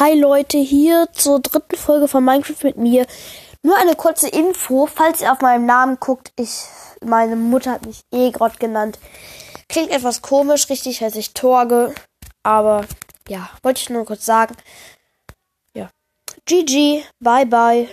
Hi Leute, hier zur dritten Folge von Minecraft mit mir. Nur eine kurze Info, falls ihr auf meinem Namen guckt, ich, meine Mutter hat mich eh genannt. Klingt etwas komisch, richtig heiße ich Torge, aber ja, wollte ich nur kurz sagen. Ja. GG, bye bye.